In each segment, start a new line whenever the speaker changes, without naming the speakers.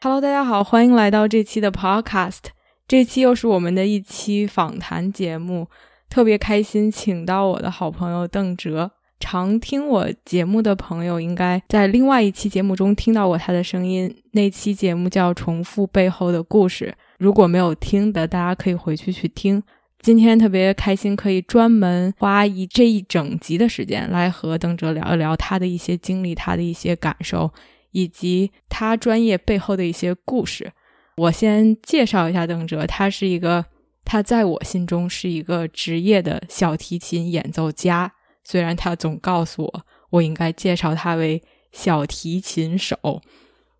Hello，大家好，欢迎来到这期的 Podcast。这期又是我们的一期访谈节目，特别开心，请到我的好朋友邓哲。常听我节目的朋友，应该在另外一期节目中听到过他的声音。那期节目叫《重复背后的故事》，如果没有听的，大家可以回去去听。今天特别开心，可以专门花一这一整集的时间来和邓哲聊一聊他的一些经历，他的一些感受。以及他专业背后的一些故事，我先介绍一下邓哲。他是一个，他在我心中是一个职业的小提琴演奏家。虽然他总告诉我，我应该介绍他为小提琴手，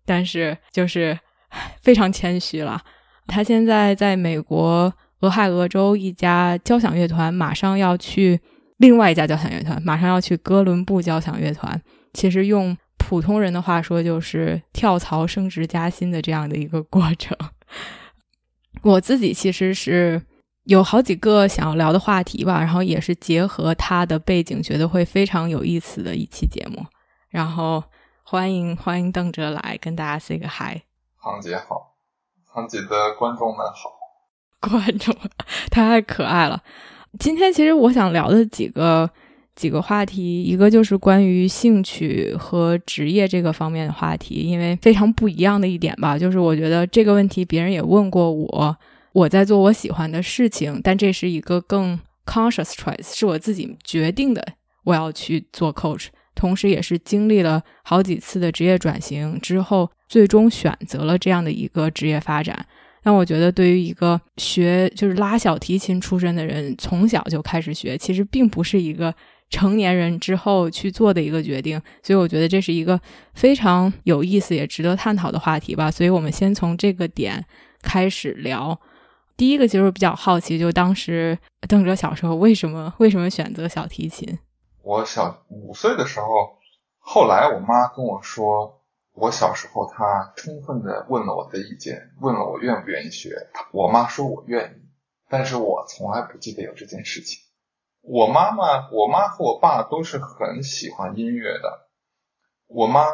但是就是 非常谦虚了。他现在在美国俄亥俄州一家交响乐团，马上要去另外一家交响乐团，马上要去哥伦布交响乐团。其实用。普通人的话说，就是跳槽升职加薪的这样的一个过程。我自己其实是有好几个想要聊的话题吧，然后也是结合他的背景，觉得会非常有意思的一期节目。然后欢迎欢迎邓哲来跟大家 say 个 hi，
航姐好，航姐的观众们好，
观 众太可爱了。今天其实我想聊的几个。几个话题，一个就是关于兴趣和职业这个方面的话题，因为非常不一样的一点吧，就是我觉得这个问题别人也问过我，我在做我喜欢的事情，但这是一个更 conscious choice，是我自己决定的，我要去做 coach，同时也是经历了好几次的职业转型之后，最终选择了这样的一个职业发展。那我觉得，对于一个学就是拉小提琴出身的人，从小就开始学，其实并不是一个。成年人之后去做的一个决定，所以我觉得这是一个非常有意思也值得探讨的话题吧。所以我们先从这个点开始聊。第一个其实比较好奇，就当时邓哲小时候为什么为什么选择小提琴？
我小五岁的时候，后来我妈跟我说，我小时候她充分的问了我的意见，问了我愿不愿意学。我妈说我愿意，但是我从来不记得有这件事情。我妈妈、我妈和我爸都是很喜欢音乐的。我妈，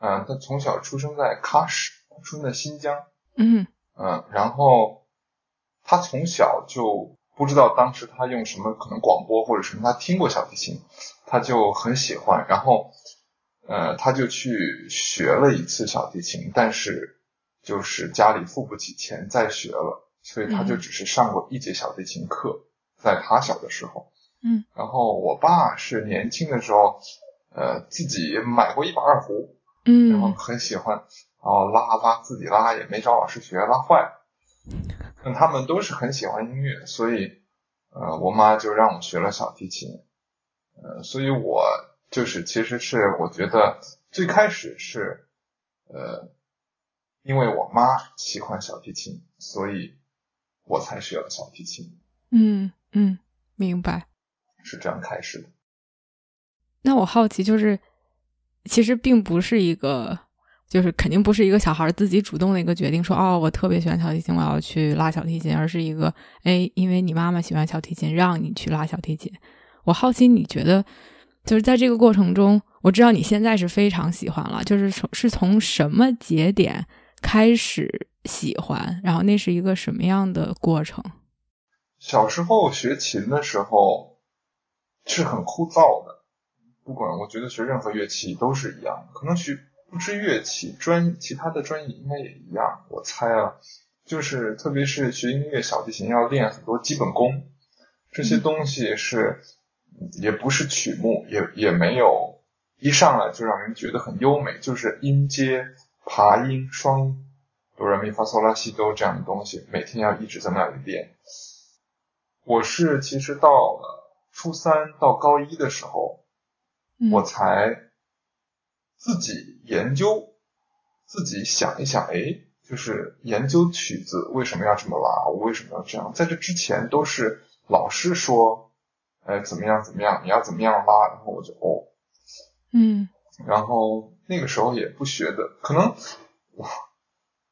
嗯，她从小出生在喀什，出生在新疆。
嗯
嗯，然后她从小就不知道当时她用什么可能广播或者什么，她听过小提琴，她就很喜欢。然后，呃，她就去学了一次小提琴，但是就是家里付不起钱再学了，所以她就只是上过一节小提琴课，在她小的时候。
嗯，
然后我爸是年轻的时候，呃，自己买过一把二胡，
嗯，
然后很喜欢，然后拉拉自己拉，也没找老师学，拉坏。那他们都是很喜欢音乐，所以，呃，我妈就让我学了小提琴，呃，所以我就是其实是我觉得最开始是，呃，因为我妈喜欢小提琴，所以我才学了小提琴。
嗯嗯，明白。
是这样开始的。
那我好奇，就是其实并不是一个，就是肯定不是一个小孩自己主动的一个决定，说哦，我特别喜欢小提琴，我要去拉小提琴，而是一个，哎，因为你妈妈喜欢小提琴，让你去拉小提琴。我好奇，你觉得就是在这个过程中，我知道你现在是非常喜欢了，就是从是从什么节点开始喜欢，然后那是一个什么样的过程？
小时候学琴的时候。是很枯燥的，不管我觉得学任何乐器都是一样，可能学不知乐器专其他的专业应该也一样，我猜啊，就是特别是学音乐小提琴要练很多基本功，这些东西是也不是曲目，也也没有一上来就让人觉得很优美，就是音阶、爬音、双音，哆来咪发嗦拉西哆这样的东西，每天要一直在那里练。我是其实到了。初三到高一的时候，我才自己研究，自己想一想，哎，就是研究曲子为什么要这么拉，我为什么要这样，在这之前都是老师说，哎怎么样怎么样，你要怎么样拉，然后我就哦，
嗯。
然后那个时候也不学的，可能哇，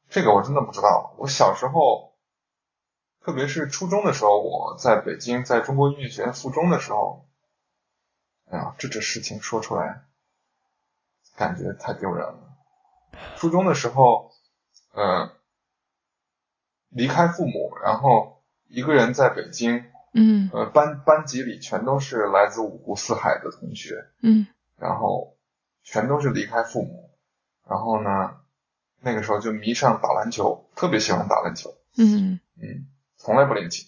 这个我真的不知道。我小时候，特别是初中的时候，我在北京，在中国音乐学院附中的时候，哎呀，这这事情说出来，感觉太丢人了。初中的时候，嗯、离开父母，然后一个人在北京，
嗯。
呃，班班级里全都是来自五湖四海的同学，
嗯。
然后全都是离开父母，然后呢，那个时候就迷上打篮球，特别喜欢打篮球，
嗯。
嗯，从来不练琴，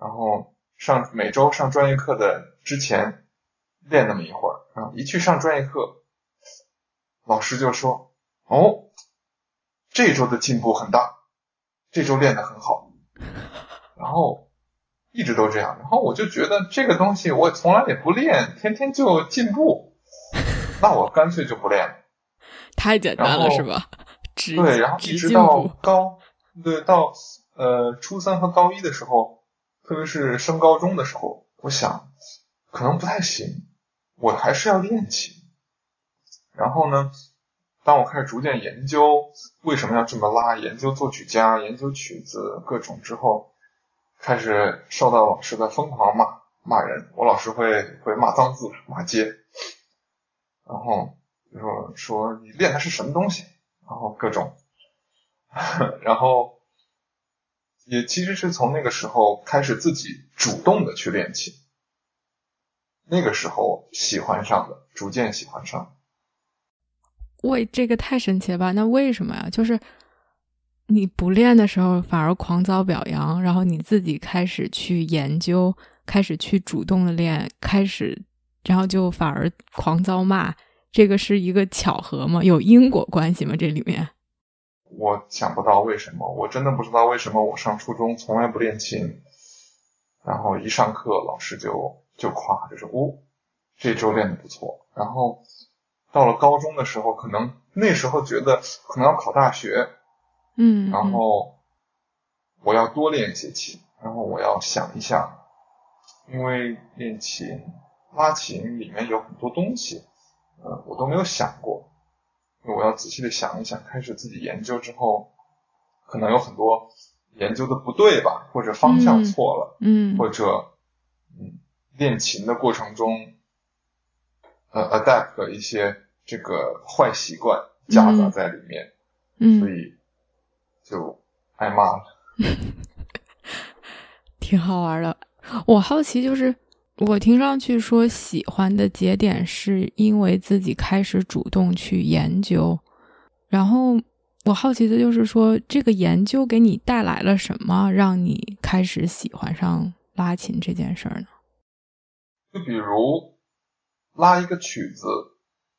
然后上每周上专业课的之前练那么一会儿，然后一去上专业课，老师就说，哦，这周的进步很大，这周练得很好，然后一直都这样，然后我就觉得这个东西我从来也不练，天天就进步，那我干脆就不练了。
太简单了是吧？直
对，然后一
直
到
步，
高，对，到呃初三和高一的时候，特别是升高中的时候，我想可能不太行，我还是要练琴。然后呢，当我开始逐渐研究为什么要这么拉，研究作曲家，研究曲子各种之后，开始受到老师的疯狂骂骂人，我老师会会骂脏字骂街，然后就说说你练的是什么东西，然后各种，然后也其实是从那个时候开始自己主动的去练琴，那个时候喜欢上的，逐渐喜欢上。
喂，这个太神奇了吧？那为什么呀？就是你不练的时候反而狂遭表扬，然后你自己开始去研究，开始去主动的练，开始，然后就反而狂遭骂。这个是一个巧合吗？有因果关系吗？这里面？
我想不到为什么，我真的不知道为什么我上初中从来不练琴，然后一上课老师就就夸，就说哦，这周练的不错。然后到了高中的时候，可能那时候觉得可能要考大学，
嗯，
然后我要多练一些琴，然后我要想一想，因为练琴、拉琴里面有很多东西，呃，我都没有想过，我要仔细的想一想。开始自己研究之后，可能有很多研究的不对吧，或者方向错了，
嗯，
或者嗯，练琴的过程中，呃，adapt 一些这个坏习惯夹杂在里面，
嗯，
所以就挨骂了。
挺好玩的。我好奇，就是我听上去说喜欢的节点是因为自己开始主动去研究，然后我好奇的就是说，这个研究给你带来了什么，让你开始喜欢上拉琴这件事儿呢？
就比如拉一个曲子，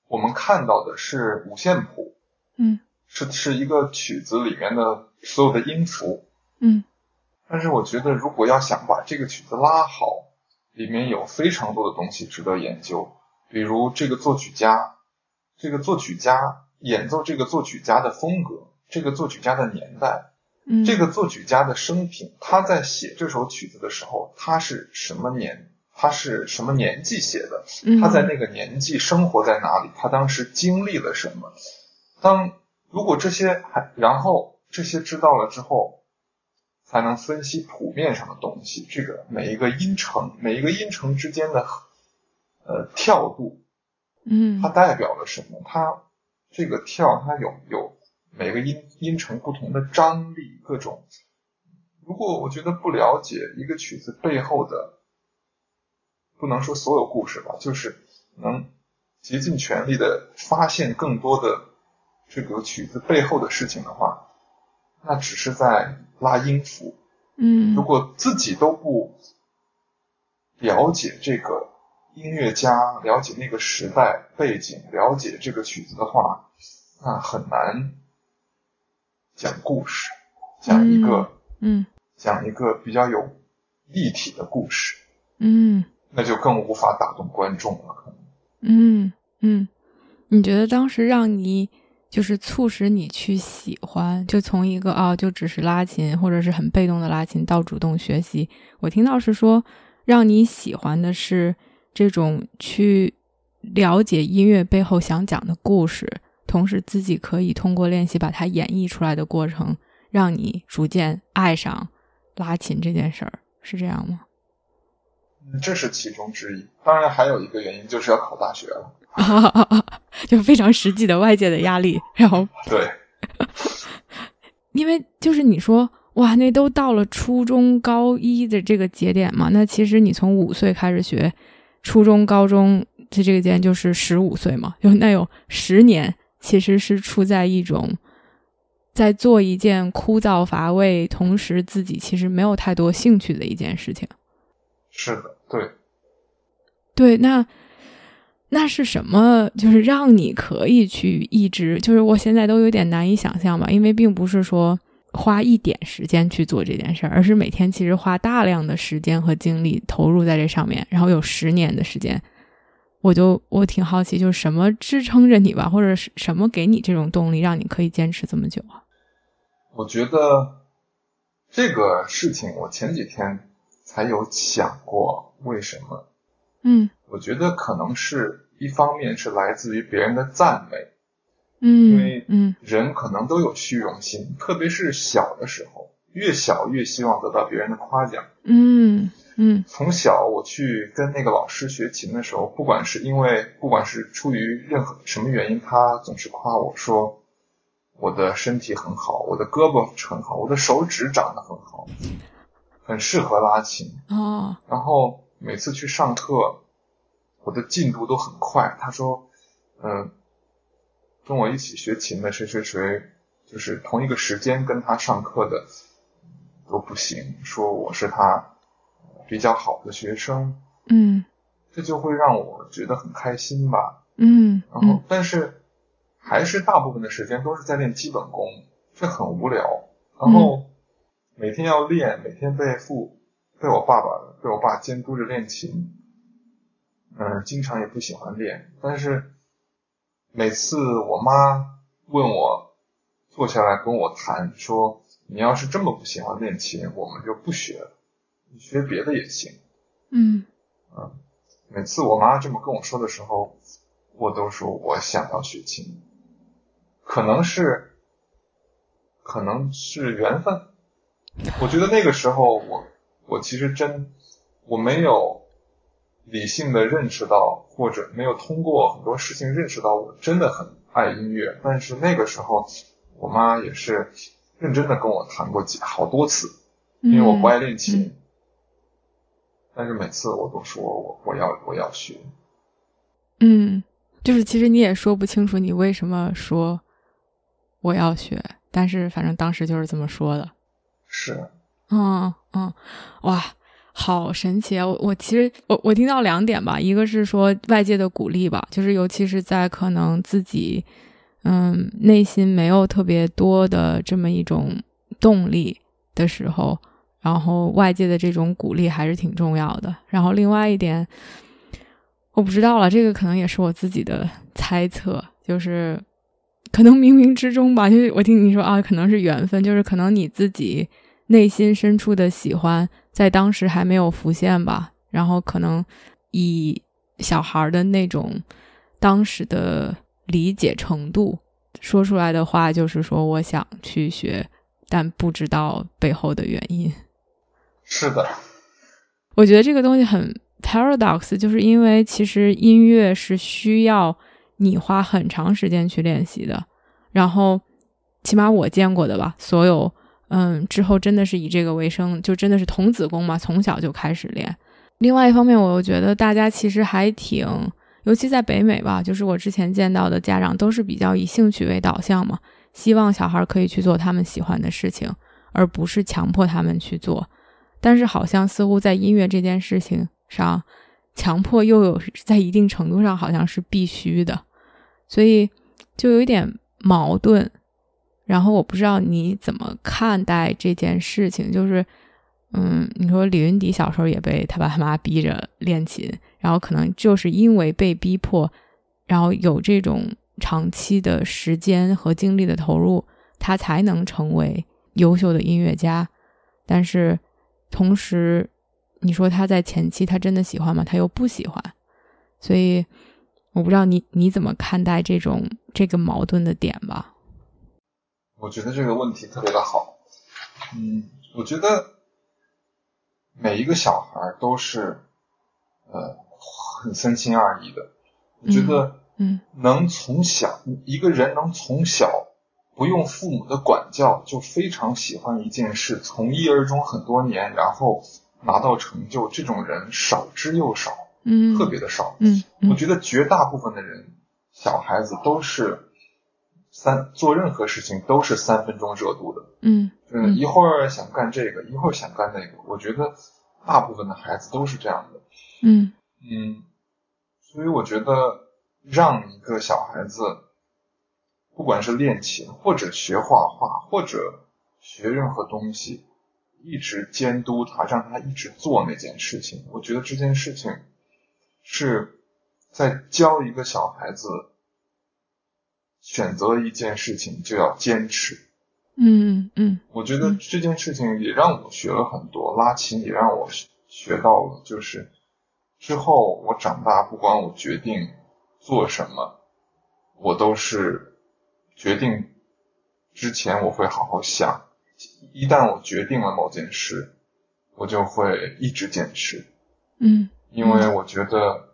我们看到的是五线谱，
嗯
是是一个曲子里面的所有的音符。
嗯
但是我觉得，如果要想把这个曲子拉好，里面有非常多的东西值得研究。比如这个作曲家，这个作曲家演奏这个作曲家的风格，这个作曲家的年代，
嗯，
这个作曲家的生平，他在写这首曲子的时候，他是什么年？他是什么年纪写的？
嗯
他在那个年纪生活在哪里？他当时经历了什么？当如果这些还然后这些知道了之后，才能分析谱面上的东西。这个每一个音程，每一个音程之间的呃跳度，
嗯
它代表了什么？它这个跳它有有每个音音程不同的张力，各种。如果我觉得不了解一个曲子背后的，不能说所有故事吧，就是能竭尽全力的发现更多的这个曲子背后的事情的话，那只是在拉音符。
嗯
如果自己都不了解这个音乐家，了解那个时代背景，了解这个曲子的话，那很难讲故事，讲一个、
嗯
讲一个比较有立体的故事，
嗯
那就更无法打动观众了。可能
嗯嗯，你觉得当时让你就是促使你去喜欢，就从一个啊，就只是拉琴或者是很被动的拉琴到主动学习。我听到是说，让你喜欢的是这种去了解音乐背后想讲的故事，同时自己可以通过练习把它演绎出来的过程，让你逐渐爱上拉琴这件事儿，是这样吗？
这是其中之一，当然还有一个原因就是要考大学了，
就非常实际的外界的压力，然后
对，
因为就是你说哇，那都到了初中高一的这个节点嘛，那其实你从五岁开始学，初中、高中的这个间就是十五岁嘛，就那有十年，其实是处在一种在做一件枯燥乏味，同时自己其实没有太多兴趣的一件事情。
是的，对，
对，那那是什么？就是让你可以去一直，就是我现在都有点难以想象吧，因为并不是说花一点时间去做这件事儿，而是每天其实花大量的时间和精力投入在这上面，然后有十年的时间，我就我挺好奇，就是什么支撑着你吧，或者是什么给你这种动力，让你可以坚持这么久啊？
我觉得这个事情，我前几天。才有想过为什么？
嗯，
我觉得可能是一方面是来自于别人的赞美，
嗯，
因为
嗯
人可能都有虚荣心，特别是小的时候，越小越希望得到别人的夸奖。
嗯嗯，
从小我去跟那个老师学琴的时候，不管是因为不管是出于任何什么原因，他总是夸我说我的身体很好，我的胳膊很好，我的手指长得很好。很适合拉琴
哦，
然后每次去上课，我的进度都很快。他说，嗯，跟我一起学琴的谁谁谁，就是同一个时间跟他上课的都不行，说我是他比较好的学生。
嗯，
这就会让我觉得很开心吧。
嗯，
然后但是还是大部分的时间都是在练基本功，这很无聊。然后。每天要练，每天被父被我爸爸被我爸监督着练琴，嗯，经常也不喜欢练。但是每次我妈问我坐下来跟我谈，说你要是这么不喜欢练琴，我们就不学了，你学别的也行。
嗯
嗯，每次我妈这么跟我说的时候，我都说我想要学琴，可能是可能是缘分。我觉得那个时候，我我其实真我没有理性的认识到，或者没有通过很多事情认识到，我真的很爱音乐。但是那个时候，我妈也是认真的跟我谈过几好多次，因为我不爱练琴，但是每次我都说我我要我要学。
嗯，就是其实你也说不清楚你为什么说我要学，但是反正当时就是这么说的。
是，
嗯嗯，哇，好神奇啊！我我其实我我听到两点吧，一个是说外界的鼓励吧，就是尤其是在可能自己嗯内心没有特别多的这么一种动力的时候，然后外界的这种鼓励还是挺重要的。然后另外一点，我不知道了，这个可能也是我自己的 猜测，就是可能冥冥之中吧，就是我听你说啊，可能是缘分，就是可能你自己。内心深处的喜欢，在当时还没有浮现吧。然后可能以小孩的那种当时的理解程度说出来的话，就是说我想去学，但不知道背后的原因。
是的，
我觉得这个东西很 paradox，就是因为其实音乐是需要你花很长时间去练习的。然后起码我见过的吧，所有。嗯，之后真的是以这个为生，就真的是童子功嘛，从小就开始练。另外一方面，我又觉得大家其实还挺，尤其在北美吧，就是我之前见到的家长都是比较以兴趣为导向嘛，希望小孩可以去做他们喜欢的事情，而不是强迫他们去做。但是好像似乎在音乐这件事情上，强迫又有在一定程度上好像是必须的，所以就有一点矛盾。然后我不知道你怎么看待这件事情，就是，嗯，你说李云迪小时候也被他爸他妈逼着练琴，然后可能就是因为被逼迫，然后有这种长期的时间和精力的投入，他才能成为优秀的音乐家。但是同时，你说他在前期他真的喜欢吗？他又不喜欢，所以我不知道你你怎么看待这种这个矛盾的点吧？
我觉得这个问题特别的好。嗯，我觉得每一个小孩都是呃很三心二意的。我觉得，
嗯，
能从小一个人能从小不用父母的管教就非常喜欢一件事，从一而终很多年，然后拿到成就，这种人少之又少，
嗯，
特别的少。
嗯，
我觉得绝大部分的人，小孩子都是三做任何事情都是三分钟热度的。
嗯，
嗯，一会儿想干这个，一会儿想干那个。我觉得大部分的孩子都是这样的。
嗯
嗯，所以我觉得让一个小孩子，不管是练琴，或者学画画，或者学任何东西，一直监督他，让他一直做那件事情。我觉得这件事情是在教一个小孩子选择一件事情就要坚持。
嗯嗯
我觉得这件事情也让我学了很多，拉琴也让我学到了，就是之后我长大，不管我决定做什么，我都是决定之前我会好好想，一旦我决定了某件事，我就会一直坚持，
嗯
因为我觉得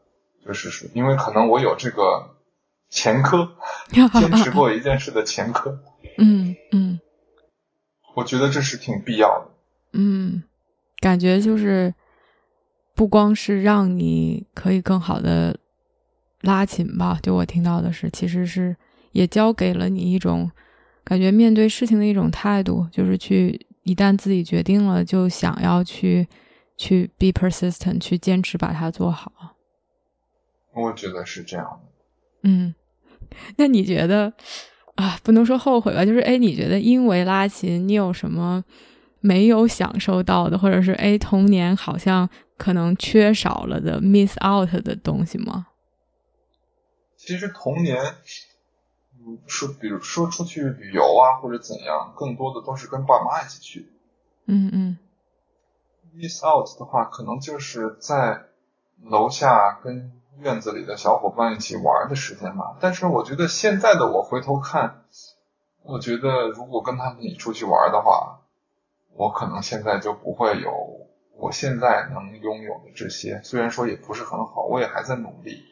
就是说，因为可能我有这个前科，坚持过一件事的前科，
嗯嗯
我觉得这是挺必要的。
嗯，感觉就是不光是让你可以更好的拉琴吧，就我听到的是，其实是也教给了你一种感觉面对事情的一种态度，就是去一旦自己决定了，就想要去去 be persistent，去坚持把它做好。
我觉得是这样的。
嗯，那你觉得啊，不能说后悔吧，就是哎，你觉得因为拉琴，你有什么没有享受到的，或者是哎，童年好像可能缺少了的 miss out 的东西吗？
其实童年，嗯，说比如说出去旅游啊，或者怎样，更多的都是跟爸妈一起去。
嗯嗯
miss out 的话，可能就是在楼下跟院子里的小伙伴一起玩的时间吧。但是我觉得现在的我回头看，我觉得如果跟他们一起出去玩的话，我可能现在就不会有我现在能拥有的这些。虽然说也不是很好，我也还在努力。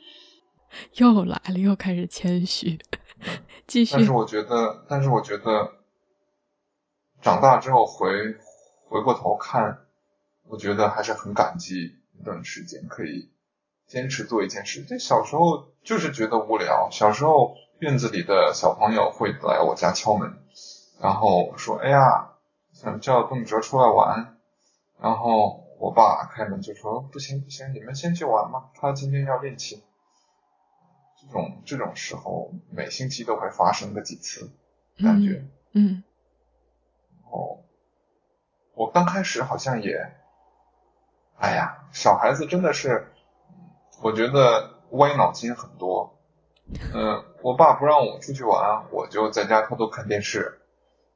又来了，又开始谦虚，继续
但。是我觉得，但是我觉得，长大之后回回过头看，我觉得还是很感激一段时间可以坚持做一件事。这小时候就是觉得无聊，小时候院子里的小朋友会来我家敲门，然后说：“哎呀，想叫邓哲出来玩。”然后我爸开门就说：“不行不行，你们先去玩吧，他今天要练琴。”这种这种时候，每星期都会发生个几次，感觉。
嗯
哦，我刚开始好像也，哎呀，小孩子真的是，我觉得歪脑筋很多。嗯、我爸不让我出去玩，我就在家偷偷看电视，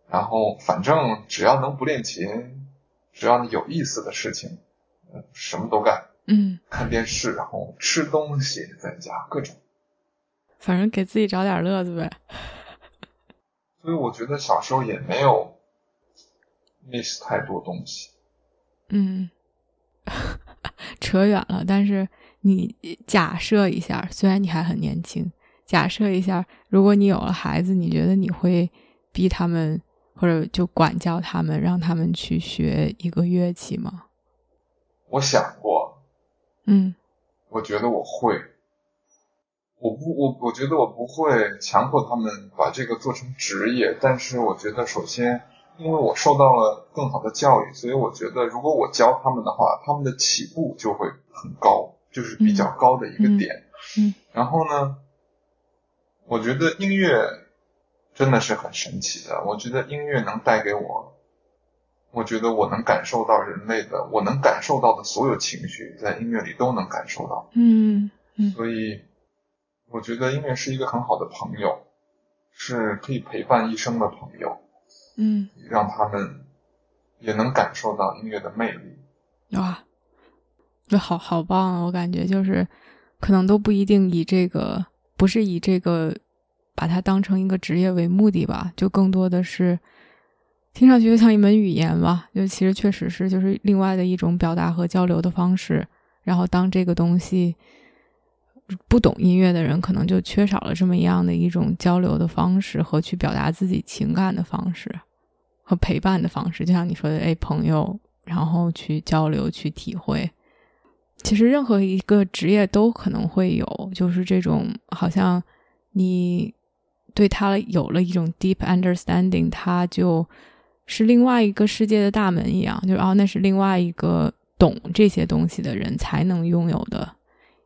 然后反正只要能不练琴，只要有意思的事情，嗯什么都干，
嗯，
看电视，然后吃东西，在家各种。
反正给自己找点乐子呗。
所以我觉得小时候也没有 miss 太多东西。
嗯，扯远了，但是你假设一下，虽然你还很年轻，假设一下，如果你有了孩子，你觉得你会逼他们，或者就管教他们，让他们去学一个乐器吗？
我想过，
嗯。
我觉得我会，我不，我我觉得我不会强迫他们把这个做成职业，但是我觉得首先，因为我受到了更好的教育，所以我觉得如果我教他们的话，他们的起步就会很高，就是比较高的一个点。
嗯
然后呢，我觉得音乐真的是很神奇的，我觉得音乐能带给我。我觉得我能感受到人类的，我能感受到的所有情绪，在音乐里都能感受到。
嗯嗯
所以，我觉得音乐是一个很好的朋友，是可以陪伴一生的朋友。
嗯，
让他们也能感受到音乐的魅力。
就，好好棒啊！我感觉就是可能都不一定以这个，不是以这个把它当成一个职业为目的吧，就更多的是听上去就像一门语言吧，就其实确实是就是另外的一种表达和交流的方式。然后当这个东西不懂音乐的人，可能就缺少了这么一样的一种交流的方式和去表达自己情感的方式。和陪伴的方式，就像你说的，哎，朋友，然后去交流、去体会。其实任何一个职业都可能会有，就是这种好像你对他有了一种 deep understanding，他就是另外一个世界的大门一样，就是哦，那是另外一个懂这些东西的人才能拥有的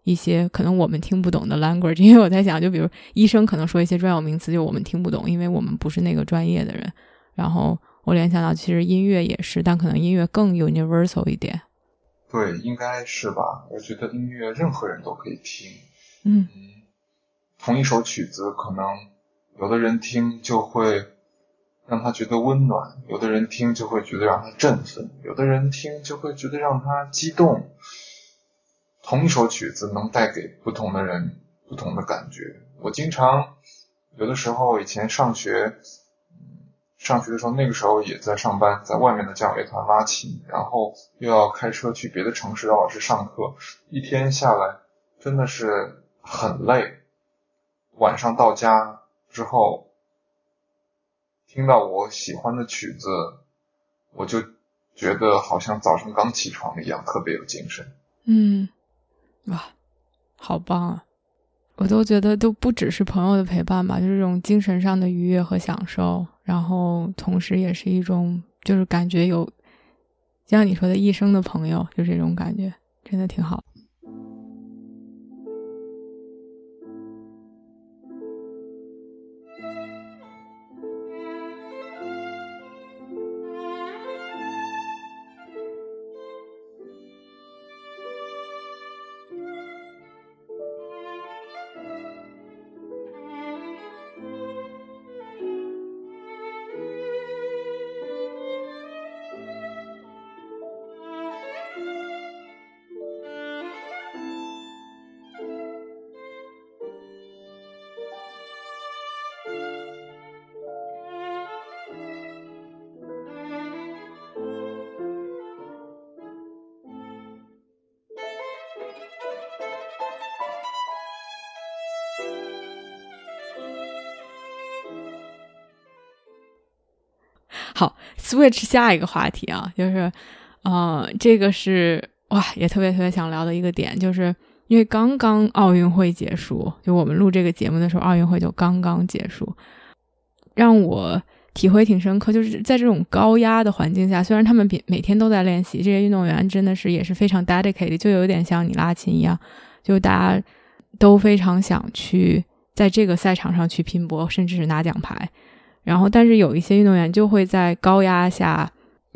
一些可能我们听不懂的 language。因为我在想，就比如医生可能说一些专有名词，就我们听不懂，因为我们不是那个专业的人，然后。我联想到，其实音乐也是，但可能音乐更 universal 一点。
对，应该是吧？我觉得音乐任何人都可以听。
嗯，
同一首曲子，可能有的人听就会让他觉得温暖，有的人听就会觉得让他振奋，有的人听就会觉得让他激动。同一首曲子能带给不同的人不同的感觉。我经常有的时候以前上学。上学的时候，那个时候也在上班，在外面的交响乐团拉琴，然后又要开车去别的城市让老师上课，一天下来真的是很累。晚上到家之后，听到我喜欢的曲子，我就觉得好像早上刚起床一样，特别有精神。
嗯，哇，好棒啊！我都觉得都不只是朋友的陪伴吧，就是这种精神上的愉悦和享受。然后，同时也是一种，就是感觉有，像你说的一生的朋友，就这种感觉，真的挺好。，switch 下一个话题啊，就是，呃，这个是哇，也特别特别想聊的一个点，就是因为刚刚奥运会结束，就我们录这个节目的时候，奥运会就刚刚结束，让我体会挺深刻，就是在这种高压的环境下，虽然他们每每天都在练习，这些运动员真的是也是非常 dedicated，就有点像你拉琴一样，就大家都非常想去在这个赛场上去拼搏，甚至是拿奖牌。然后，但是有一些运动员就会在高压下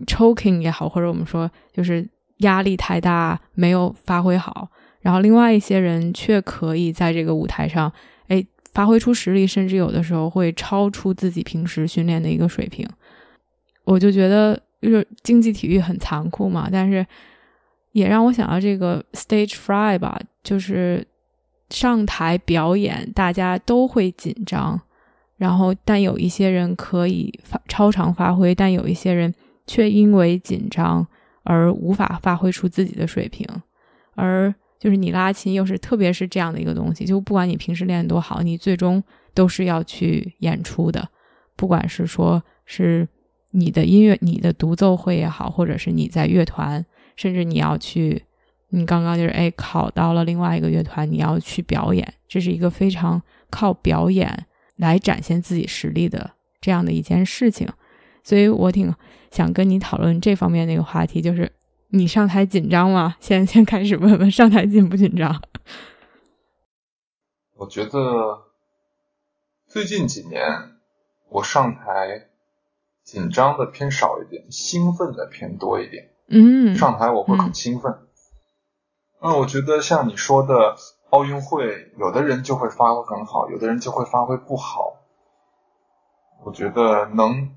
choking 也好，或者我们说就是压力太大，没有发挥好。然后，另外一些人却可以在这个舞台上，哎，发挥出实力，甚至有的时候会超出自己平时训练的一个水平。我就觉得，就是竞技体育很残酷嘛，但是也让我想到这个 stage fright 吧，就是上台表演，大家都会紧张。然后，但有一些人可以发超常发挥，但有一些人却因为紧张而无法发挥出自己的水平。而就是你拉琴，又是特别是这样的一个东西，就不管你平时练多好，你最终都是要去演出的。不管是说是你的音乐、你的独奏会也好，或者是你在乐团，甚至你要去，你刚刚就是哎考到了另外一个乐团，你要去表演，这是一个非常靠表演。来展现自己实力的这样的一件事情，所以我挺想跟你讨论这方面的一个话题，就是你上台紧张吗？先 先开始问问上台紧不紧张？
我觉得最近几年我上台紧张的偏少一点，兴奋的偏多一点。
嗯，
上台我会很兴奋。那我觉得像你说的。奥运会，有的人就会发挥很好，有的人就会发挥不好。我觉得能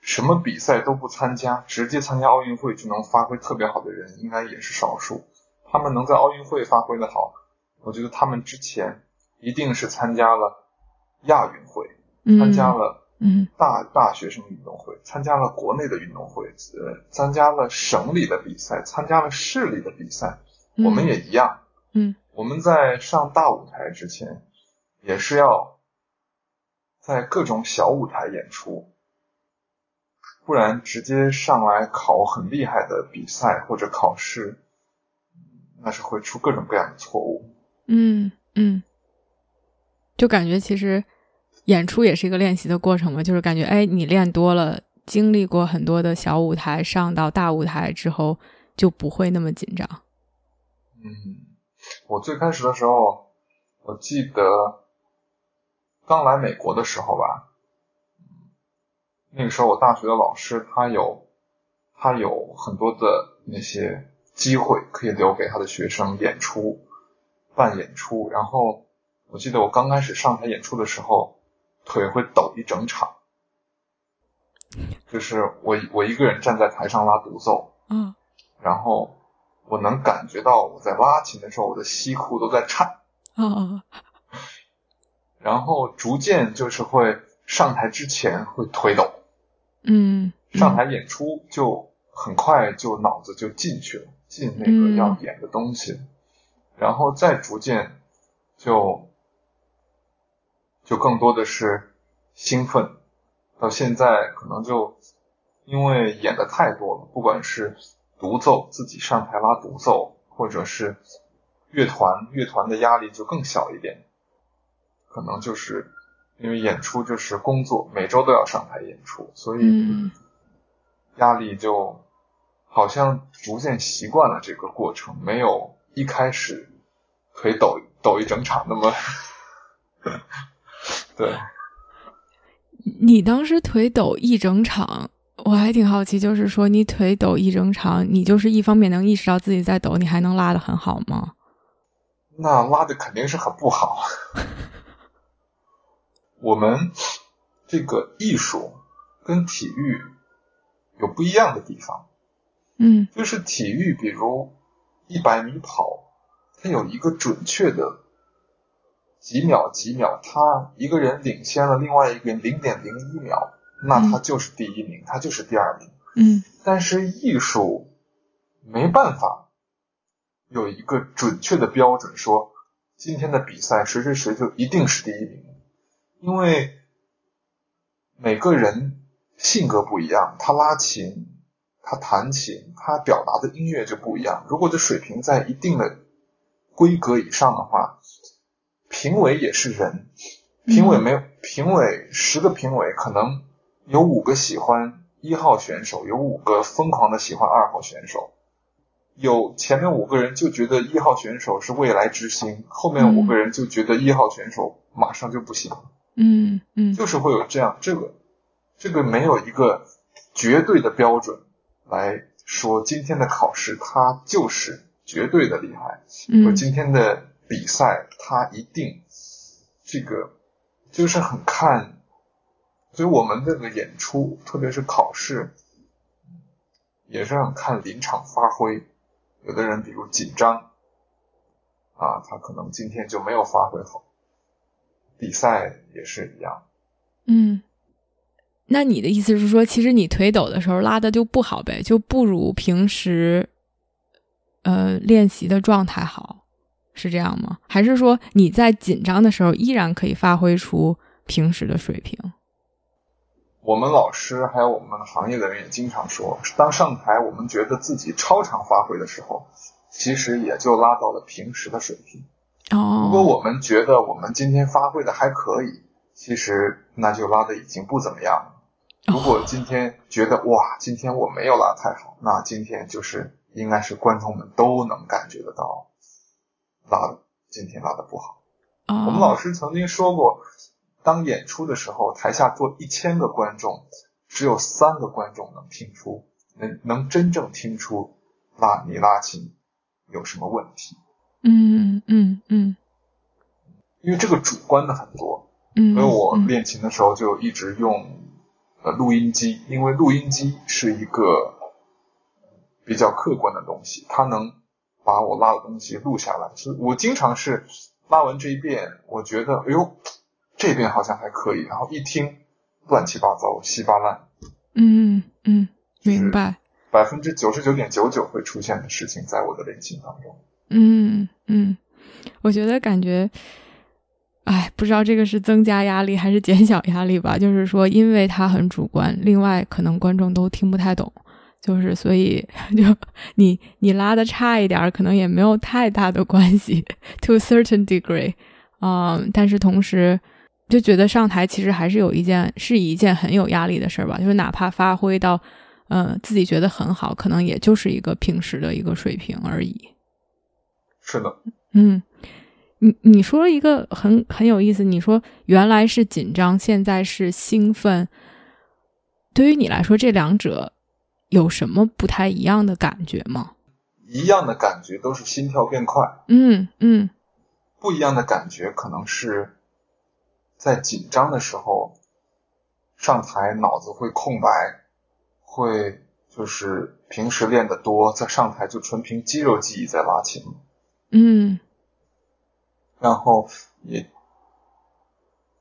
什么比赛都不参加，直接参加奥运会就能发挥特别好的人，应该也是少数。他们能在奥运会发挥的好，我觉得他们之前一定是参加了亚运会，参加了。
嗯，
大大学生运动会参加了国内的运动会，呃，参加了省里的比赛，参加了市里的比赛。我们也一样。
嗯，
我们在上大舞台之前，也是要在各种小舞台演出，不然直接上来考很厉害的比赛或者考试，那是会出各种各样的错误。
嗯嗯，就感觉其实。演出也是一个练习的过程嘛，就是感觉，哎，你练多了，经历过很多的小舞台，上到大舞台之后，就不会那么紧张。
嗯，我最开始的时候，我记得刚来美国的时候吧，那个时候我大学的老师他有他有很多的那些机会可以留给他的学生演出办演出，然后我记得我刚开始上台演出的时候。腿会抖一整场，就是我我一个人站在台上拉独奏，
嗯，
然后我能感觉到我在拉琴的时候，我的西裤都在颤，
哦，
然后逐渐就是会上台之前会腿抖，
嗯，
上台演出就很快就脑子就进去了，进那个要演的东西，然后再逐渐就。就更多的是兴奋，到现在可能就因为演的太多了，不管是独奏自己上台拉独奏，或者是乐团，乐团的压力就更小一点。可能就是因为演出就是工作，每周都要上台演出，所以压力就好像逐渐习惯了这个过程，没有一开始腿抖抖一整场那么。对，
你当时腿抖一整场，我还挺好奇，就是说你腿抖一整场，你就是一方面能意识到自己在抖，你还能拉的很好吗？
那拉的肯定是很不好。我们这个艺术跟体育有不一样的地方，
嗯，
就是体育，比如一百米跑，它有一个准确的。几秒几秒，他一个人领先了另外一个人零点零一秒，那他就是第一名，他就是第二名。
嗯，
但是艺术没办法有一个准确的标准，说今天的比赛谁谁谁就一定是第一名，因为每个人性格不一样，他拉琴，他弹琴，他表达的音乐就不一样。如果这水平在一定的规格以上的话。评委也是人，评委没有评委十个评委可能有五个喜欢一号选手，有五个疯狂的喜欢二号选手，有前面五个人就觉得一号选手是未来之星，后面五个人就觉得一号选手马上就不行，
嗯嗯，
就是会有这样这个这个没有一个绝对的标准来说今天的考试它就是绝对的厉害，
嗯，
今天的。比赛他一定这个就是很看，所以我们这个演出，特别是考试，也是很看临场发挥。有的人比如紧张啊，他可能今天就没有发挥好。比赛也是一样。
嗯，那你的意思是说，其实你腿抖的时候拉的就不好呗，就不如平时呃练习的状态好。是这样吗？还是说你在紧张的时候依然可以发挥出平时的水平？
我们老师还有我们行业的人也经常说，当上台我们觉得自己超常发挥的时候，其实也就拉到了平时的水平。
哦。
如果我们觉得我们今天发挥的还可以，其实那就拉的已经不怎么样了。如果今天觉得哇，今天我没有拉太好，那今天就是应该是观众们都能感觉得到。拉的今天拉的不好，我们老师曾经说过，当演出的时候，台下坐一千个观众，只有三个观众能听出，能能真正听出拉你拉琴有什么问题，
嗯嗯嗯，
因为这个主观的很多，
嗯，
所以我
嗯。
练琴的时候就一直用呃录音机，因为录音机是一个比较客观的东西，它能把我拉的东西录下来。所以我经常是拉完这一遍，我觉得哎呦这边好像还可以，然后一听乱七八糟、稀巴烂，
嗯嗯，明白。
百分之九十九点九九会出现的事情，在我的内心当中。
嗯嗯，我觉得感觉，哎，不知道这个是增加压力还是减小压力吧。就是说，因为它很主观，另外可能观众都听不太懂，就是所以就你你拉的差一点，可能也没有太大的关系，to a certain degree，嗯，但是同时就觉得上台其实还是有一件是一件很有压力的事儿吧，就是哪怕发挥到。嗯，自己觉得很好，可能也就是一个平时的一个水平而已。
是的，
嗯，你你说了一个很很有意思，你说原来是紧张，现在是兴奋。对于你来说，这两者有什么不太一样的感觉吗？
一样的感觉都是心跳变快，
嗯嗯
不一样的感觉可能是在紧张的时候上台脑子会空白，会就是平时练得多，在上台就纯凭肌肉记忆在拉琴，
嗯
然后也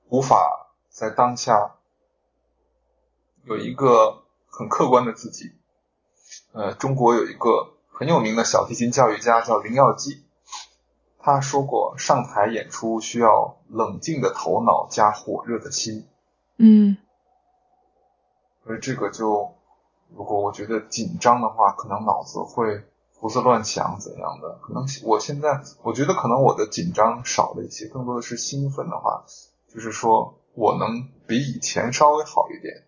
无法在当下有一个很客观的自己。呃，中国有一个很有名的小提琴教育家叫林耀基，他说过，上台演出需要冷静的头脑加火热的心。
嗯
所以这个就，如果我觉得紧张的话，可能脑子会胡思乱想怎样的？可能我现在我觉得可能我的紧张少了一些，更多的是兴奋的话，就是说我能比以前稍微好一点，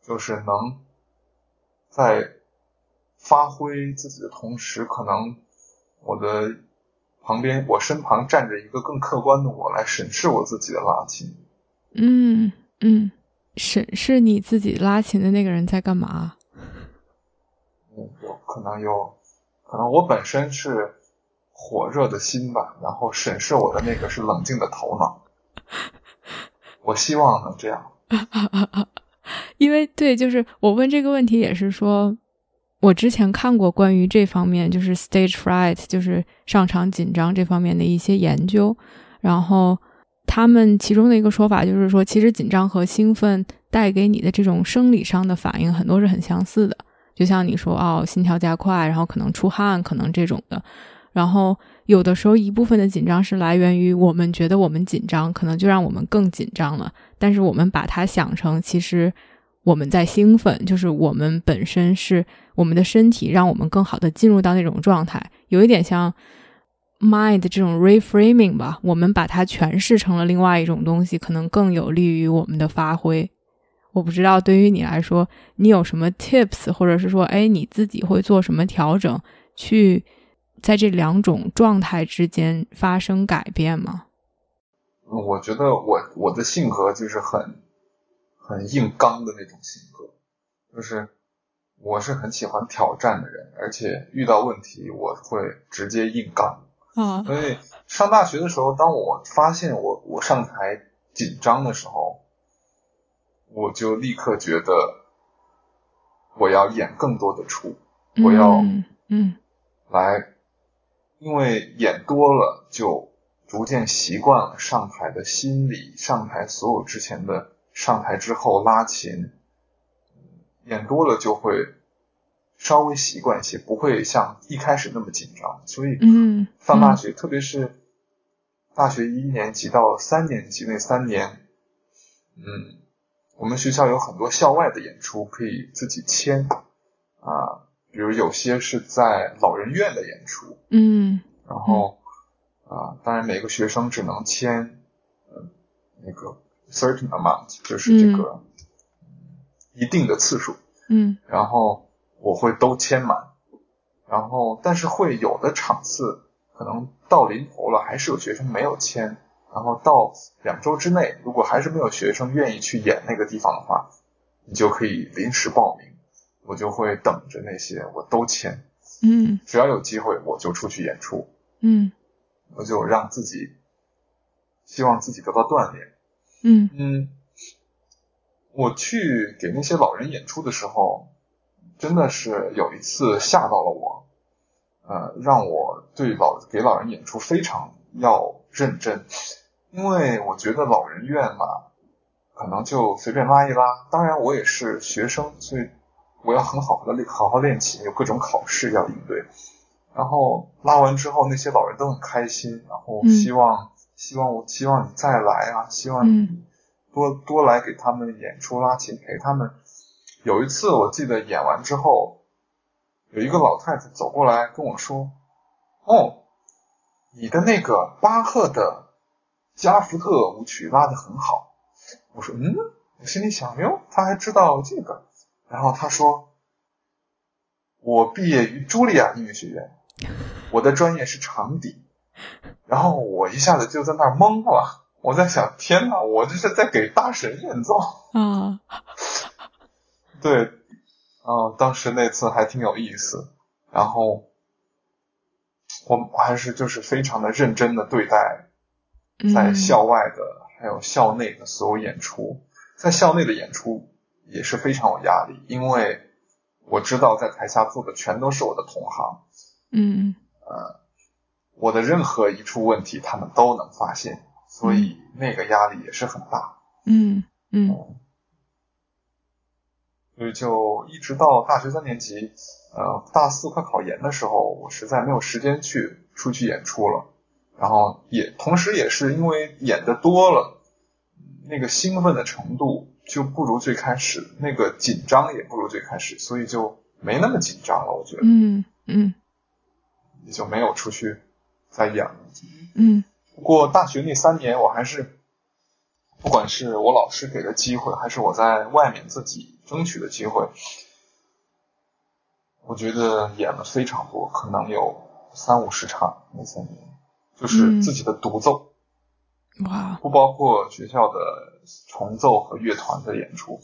就是能在发挥自己的同时，可能我的旁边我身旁站着一个更客观的我来审视我自己的拉琴。
嗯嗯，审视你自己拉琴的那个人在干嘛？
嗯，有可能有，可能我本身是火热的心吧，然后审视我的那个是冷静的头脑。我希望能这样。
因为对，就是我问这个问题也是说，我之前看过关于这方面，就是 stage fright，就是上场紧张这方面的一些研究，然后他们其中的一个说法就是说，其实紧张和兴奋带给你的这种生理上的反应很多是很相似的，就像你说哦，心跳加快，然后可能出汗，可能这种的，然后有的时候一部分的紧张是来源于我们觉得我们紧张，可能就让我们更紧张了，但是我们把它想成其实。我们在兴奋，就是我们本身是我们的身体让我们更好的进入到那种状态，有一点像 mind 这种 reframing 吧。我们把它诠释成了另外一种东西，可能更有利于我们的发挥。我不知道对于你来说，你有什么 tips，或者是说，哎，你自己会做什么调整，去在这两种状态之间发生改变吗？
我觉得我我的性格就是很。很硬刚的那种性格，就是我是很喜欢挑战的人，而且遇到问题我会直接硬刚。
嗯，
所以上大学的时候，当我发现我我上台紧张的时候，我就立刻觉得我要演更多的出，我要
嗯
来，因为演多了就逐渐习惯了上台的心理，上台所有之前的。上台之后拉琴，演多了就会稍微习惯一些，不会像一开始那么紧张。所以，
嗯，
上大学，特别是大学一年级到三年级那三年，嗯，我们学校有很多校外的演出可以自己签啊，比如有些是在老人院的演出，
嗯，
然后啊，当然每个学生只能签，嗯，那个。Certain amount 就是这个一定的次数，
嗯，
然后我会都签满，然后但是会有的场次可能到临头了，还是有学生没有签，然后到两周之内，如果还是没有学生愿意去演那个地方的话，你就可以临时报名，我就会等着那些我都签，
嗯，
只要有机会我就出去演出，
嗯，
我就让自己希望自己得到锻炼。
嗯
嗯，我去给那些老人演出的时候，真的是有一次吓到了我，呃，让我对老给老人演出非常要认真，因为我觉得老人院嘛，可能就随便拉一拉。当然，我也是学生，所以我要很好的练，好好练琴，有各种考试要应对。然后拉完之后，那些老人都很开心，然后希望、希望我希望你再来啊，希望你多、多来给他们演出拉琴陪他们。有一次我记得演完之后，有一个老太太走过来跟我说：“哦，你的那个巴赫的加福特舞曲拉得很好。”我说：“嗯。”我心里想：“哟，他还知道这个。”然后他说：“我毕业于茱莉亚音乐学院。”我的专业是长笛，然后我一下子就在那儿懵了。我在想，天哪，我这是在给大神演奏
啊！
对，嗯，当时那次还挺有意思。然后我还是就是非常的认真的对待在校外的还有校内的所有演出。在校内的演出也是非常有压力，因为我知道在台下坐的全都是我的同行。
嗯，
呃，我的任何一处问题，他们都能发现，所以那个压力也是很大。
嗯嗯，
所以就一直到大学三年级，呃，大四快考研的时候，我实在没有时间去出去演出了。然后也同时也是因为演的多了，那个兴奋的程度就不如最开始，那个紧张也不如最开始，所以就没那么紧张了。我觉得，
嗯嗯。
也就没有出去再演。
嗯，
不过大学那三年，我还是，不管是我老师给的机会，还是我在外面自己争取的机会，我觉得演了非常多，可能有三五十场那三年，就是自己的独奏。
哇！
不包括学校的重奏和乐团的演出。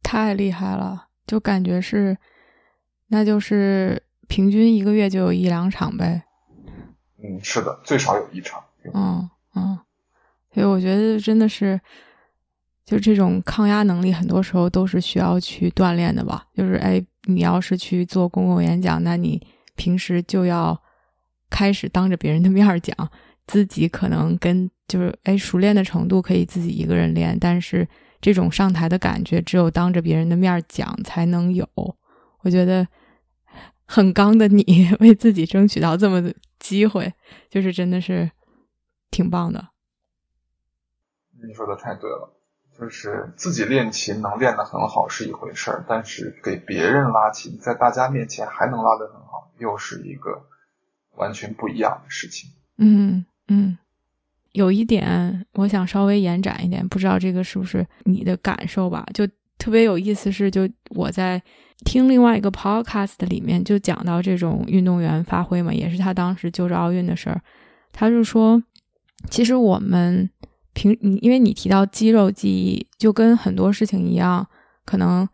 太厉害了，就感觉是，那就是。平均一个月就有一两场呗，
嗯，是的，最少有一场。
嗯嗯，所以我觉得真的是，就这种抗压能力，很多时候都是需要去锻炼的吧。就是哎，你要是去做公共演讲，那你平时就要开始当着别人的面讲，自己可能跟就是哎熟练的程度可以自己一个人练，但是这种上台的感觉，只有当着别人的面讲才能有。我觉得。很刚的你，为自己争取到这么机会，就是真的是挺棒的。
你说的太对了，就是自己练琴能练得很好是一回事儿，但是给别人拉琴，在大家面前还能拉得很好，又是一个完全不一样的事情。
嗯嗯，有一点我想稍微延展一点，不知道这个是不是你的感受吧？就特别有意思是，就我在。听另外一个 podcast 里面就讲到这种运动员发挥嘛，也是他当时就着奥运的事儿。他就说，其实我们平你因为你提到肌肉记忆，就跟很多事情一样，可能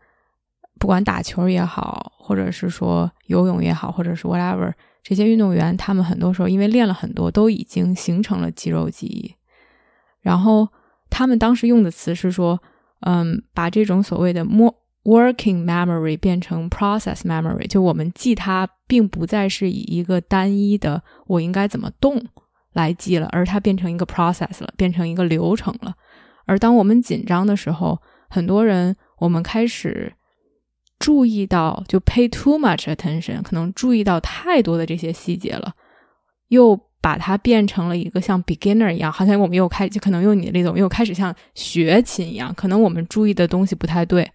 不管打球也好，或者是说游泳也好，或者是 whatever 这些运动员，他们很多时候因为练了很多，都已经形成了肌肉记忆。然后他们当时用的词是说，嗯，把这种所谓的摸。Working memory 变成 process memory，就我们记它，并不再是以一个单一的我应该怎么动来记了，而它变成一个 process 了，变成一个流程了。而当我们紧张的时候，很多人我们开始注意到，就 pay too much attention，可能注意到太多的这些细节了，又把它变成了一个像 beginner 一样，好像我们又开，就可能用你的例子，我们又开始像学琴一样，可能我们注意的东西不太对。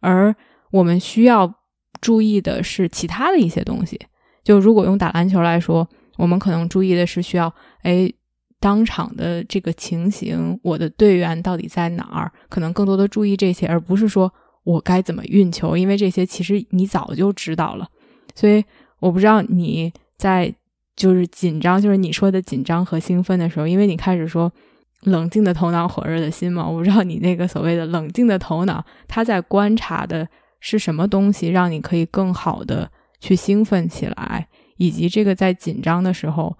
而我们需要注意的是其他的一些东西。就如果用打篮球来说，我们可能注意的是需要，哎，当场的这个情形，我的队员到底在哪儿？可能更多的注意这些，而不是说我该怎么运球，因为这些其实你早就知道了。所以我不知道你在就是紧张，就是你说的紧张和兴奋的时候，因为你开始说。冷静的头脑，火热的心嘛。我不知道你那个所谓的冷静的头脑，他在观察的是什么东西，让你可以更好的去兴奋起来，以及这个在紧张的时候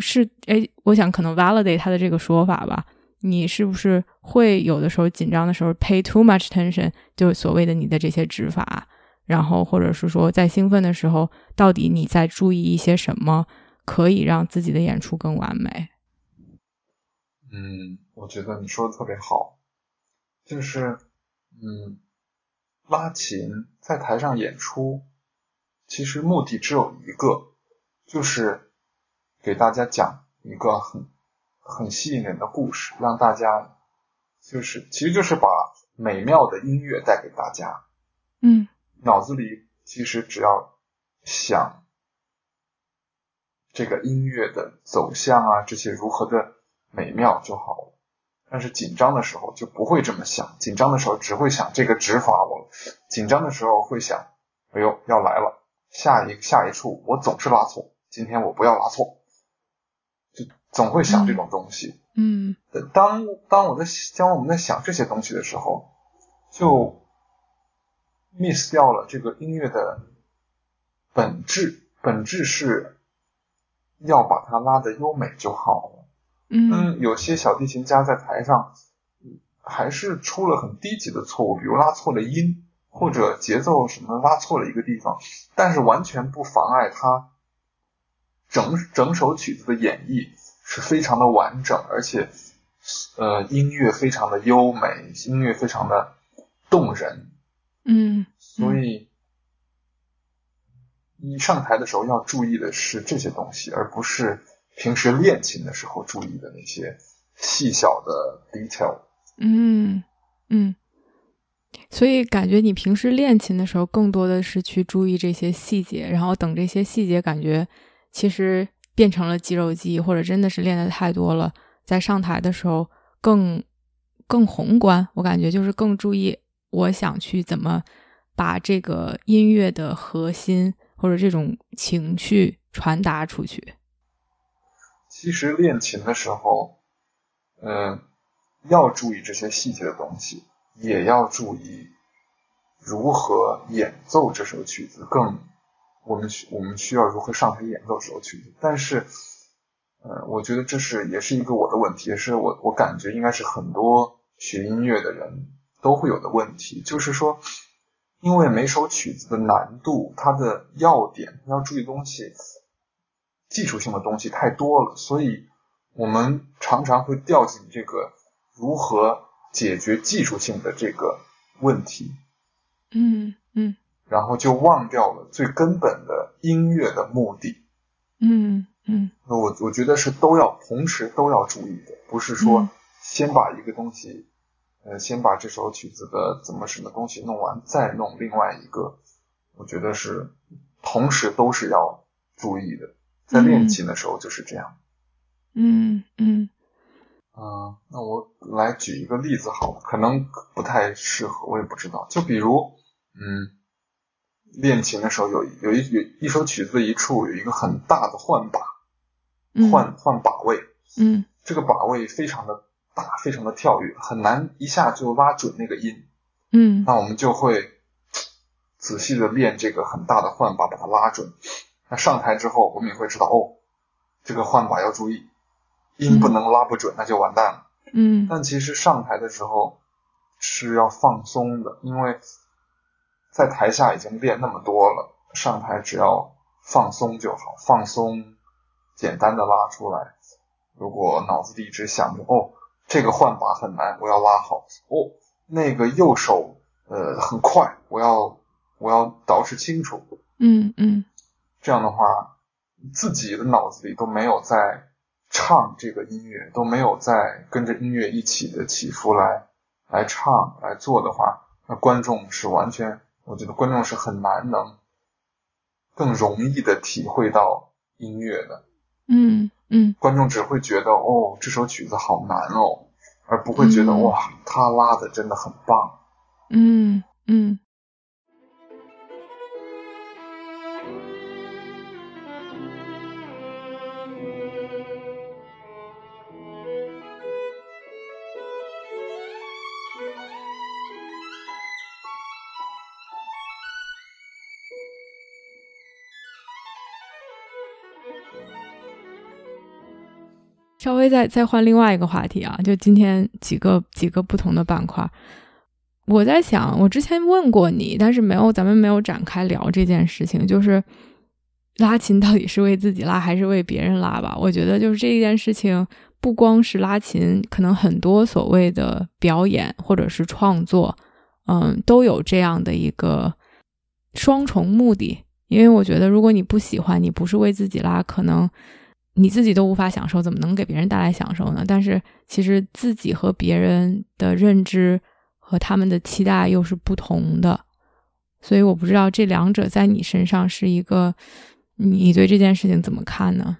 是哎，我想可能 validate 他的这个说法吧。你是不是会有的时候紧张的时候 pay too much attention，就所谓的你的这些指法，然后或者是说在兴奋的时候，到底你在注意一些什么，可以让自己的演出更完美？
嗯，我觉得你说的特别好，就是嗯，拉琴在台上演出，其实目的只有一个，就是给大家讲一个很。很吸引人的故事，让大家就是其实就是把美妙的音乐带给大家。
嗯，
脑子里其实只要想这个音乐的走向啊，这些如何的美妙就好了。但是紧张的时候就不会这么想，紧张的时候只会想这个指法，我紧张的时候会想，哎呦要来了，下一下一处我总是拉错，今天我不要拉错。就总会想这种东西，
嗯，
当当我在当我们在想这些东西的时候，就 miss 掉了这个音乐的本质，本质是要把它拉的优美就好了。
嗯，
有些小提琴家在台上还是出了很低级的错误，比如拉错了音或者节奏什么拉错了一个地方，但是完全不妨碍他整整首曲子的演绎。是非常的完整，而且，呃，音乐非常的优美，音乐非常的动人。
嗯，
所以你上台的时候要注意的是这些东西，而不是平时练琴的时候注意的那些细小的 detail。
嗯嗯，所以感觉你平时练琴的时候，更多的是去注意这些细节，然后等这些细节感觉其实。变成了肌肉记忆，或者真的是练的太多了，在上台的时候更更宏观。我感觉就是更注意，我想去怎么把这个音乐的核心或者这种情绪传达出去。
其实练琴的时候，嗯，要注意这些细节的东西，也要注意如何演奏这首曲子更。我们需我们需要如何上台演奏这首曲子？但是，呃，我觉得这是也是一个我的问题，也是我我感觉应该是很多学音乐的人都会有的问题，就是说，因为每首曲子的难度、它的要点要注意东西、技术性的东西太多了，所以我们常常会掉进这个如何解决技术性的这个问题。
嗯嗯。
然后就忘掉了最根本的音乐的目的。
嗯嗯，
那我我觉得是都要同时都要注意的，不是说先把一个东西，呃，先把这首曲子的怎么什么东西弄完，再弄另外一个。我觉得是同时都是要注意的，在练琴的时候就是这样。
嗯嗯。
嗯，那我来举一个例子好了，可能不太适合，我也不知道。就比如，嗯。练琴的时候，有有一有一首曲子的一处有一个很大的换把，换换把位，
嗯，
这个把位非常的大，非常的跳跃，很难一下就拉准那个音，
嗯，
那我们就会仔细的练这个很大的换把，把它拉准。那上台之后，我们也会知道，哦，这个换把要注意，音不能拉不准，那就完蛋了，
嗯。
但其实上台的时候是要放松的，因为。在台下已经练那么多了，上台只要放松就好，放松，简单的拉出来。如果脑子里一直想着哦，这个换把很难，我要拉好哦，那个右手呃很快，我要我要捯饬清楚。
嗯嗯，
这样的话，自己的脑子里都没有在唱这个音乐，都没有在跟着音乐一起的起伏来来唱来做的话，那观众是完全。我觉得观众是很难能更容易的体会到音乐的，
嗯嗯，
观众只会觉得哦这首曲子好难哦，而不会觉得哇他拉的真的很棒，
嗯嗯。微再再换另外一个话题啊，就今天几个几个不同的板块。我在想，我之前问过你，但是没有，咱们没有展开聊这件事情，就是拉琴到底是为自己拉还是为别人拉吧？我觉得就是这件事情，不光是拉琴，可能很多所谓的表演或者是创作，嗯，都有这样的一个双重目的。因为我觉得，如果你不喜欢，你不是为自己拉，可能你自己都无法享受，怎么能给别人带来享受呢？但是其实自己和别人的认知。和他们的期待又是不同的，所以我不知道这两者在你身上是一个，你对这件事情怎么看呢？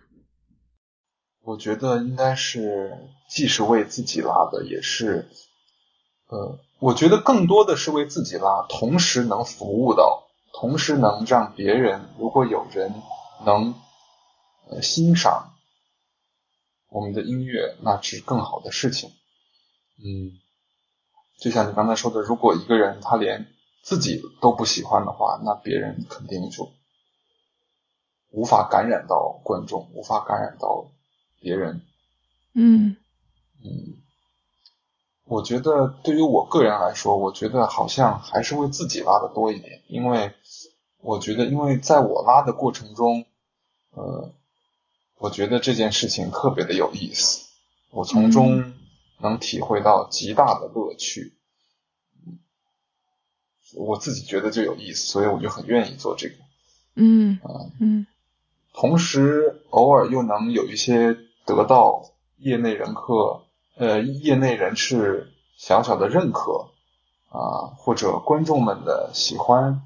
我觉得应该是既是为自己拉的，也是，呃，我觉得更多的是为自己拉，同时能服务到，同时能让别人，如果有人能呃欣赏我们的音乐，那是更好的事情，嗯。就像你刚才说的，如果一个人他连自己都不喜欢的话，那别人肯定就无法感染到观众，无法感染到别人。
嗯
嗯，我觉得对于我个人来说，我觉得好像还是为自己拉的多一点，因为我觉得，因为在我拉的过程中，呃，我觉得这件事情特别的有意思，我从中。能体会到极大的乐趣，我自己觉得就有意思，所以我就很愿意做这个。
嗯
啊
嗯，
同时偶尔又能有一些得到业内人客呃业内人士小小的认可啊，或者观众们的喜欢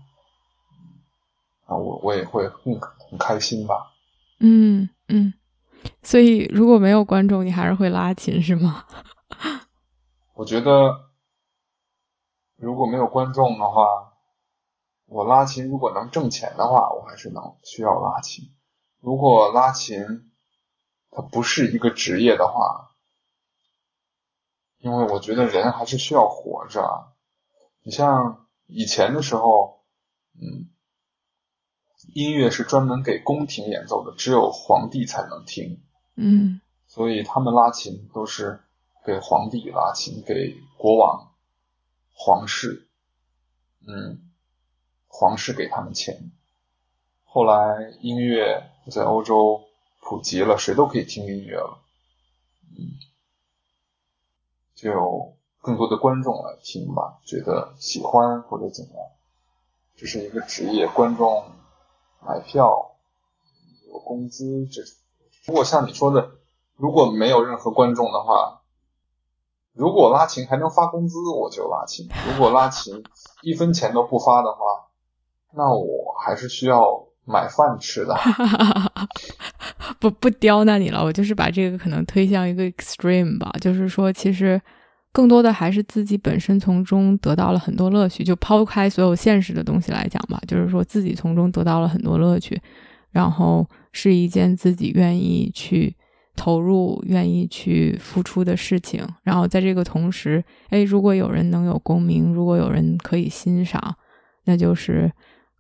啊，我我也会很很开心吧。
嗯嗯，所以如果没有观众，你还是会拉琴是吗？
我觉得如果没有观众的话，我拉琴如果能挣钱的话，我还是能需要拉琴。如果拉琴它不是一个职业的话，因为我觉得人还是需要活着。你像以前的时候，嗯，音乐是专门给宫廷演奏的，只有皇帝才能听。
嗯，
所以他们拉琴都是。给皇帝拉琴，给国王、皇室，嗯，皇室给他们钱。后来音乐在欧洲普及了，谁都可以听音乐了，嗯，就有更多的观众来听吧，觉得喜欢或者怎么样，这是一个职业，观众买票有工资，这如果像你说的，如果没有任何观众的话。如果拉琴还能发工资，我就拉琴；如果拉琴一分钱都不发的话，那我还是需要买饭吃的。
不不刁难你了，我就是把这个可能推向一个 extreme 吧，就是说，其实更多的还是自己本身从中得到了很多乐趣。就抛开所有现实的东西来讲吧，就是说自己从中得到了很多乐趣，然后是一件自己愿意去。投入愿意去付出的事情，然后在这个同时，哎，如果有人能有共鸣，如果有人可以欣赏，那就是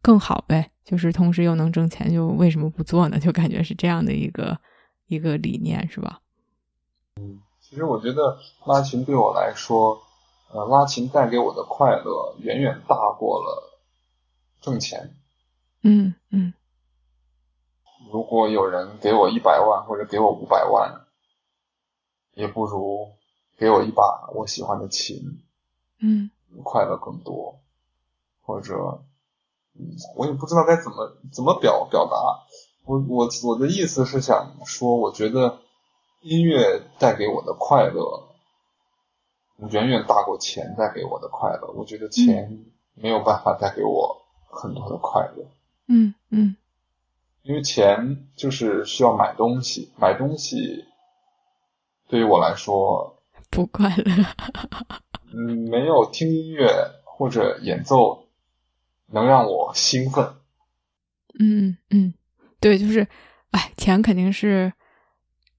更好呗。就是同时又能挣钱，就为什么不做呢？就感觉是这样的一个一个理念，是吧？
嗯，其实我觉得拉琴对我来说，呃，拉琴带给我的快乐远远大过了挣钱。
嗯嗯。
如果有人给我一百万或者给我五百万，也不如给我一把我喜欢的琴，
嗯，
快乐更多。或者，嗯，我也不知道该怎么怎么表表达。我我我的意思是想说，我觉得音乐带给我的快乐远远大过钱带给我的快乐。我觉得钱没有办法带给我很多的快乐。
嗯嗯。
因为钱就是需要买东西，买东西对于我来说
不快乐。
嗯，没有听音乐或者演奏能让我兴奋。
嗯嗯，对，就是，哎，钱肯定是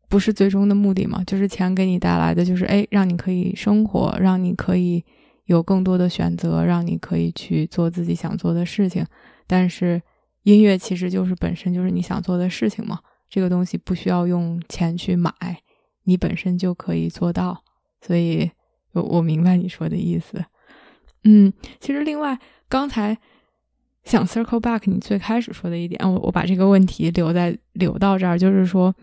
不是最终的目的嘛？就是钱给你带来的，就是哎，让你可以生活，让你可以有更多的选择，让你可以去做自己想做的事情，但是。音乐其实就是本身就是你想做的事情嘛，这个东西不需要用钱去买，你本身就可以做到。所以，我我明白你说的意思。嗯，其实另外刚才想 circle back 你最开始说的一点，我我把这个问题留在留到这儿，就是说。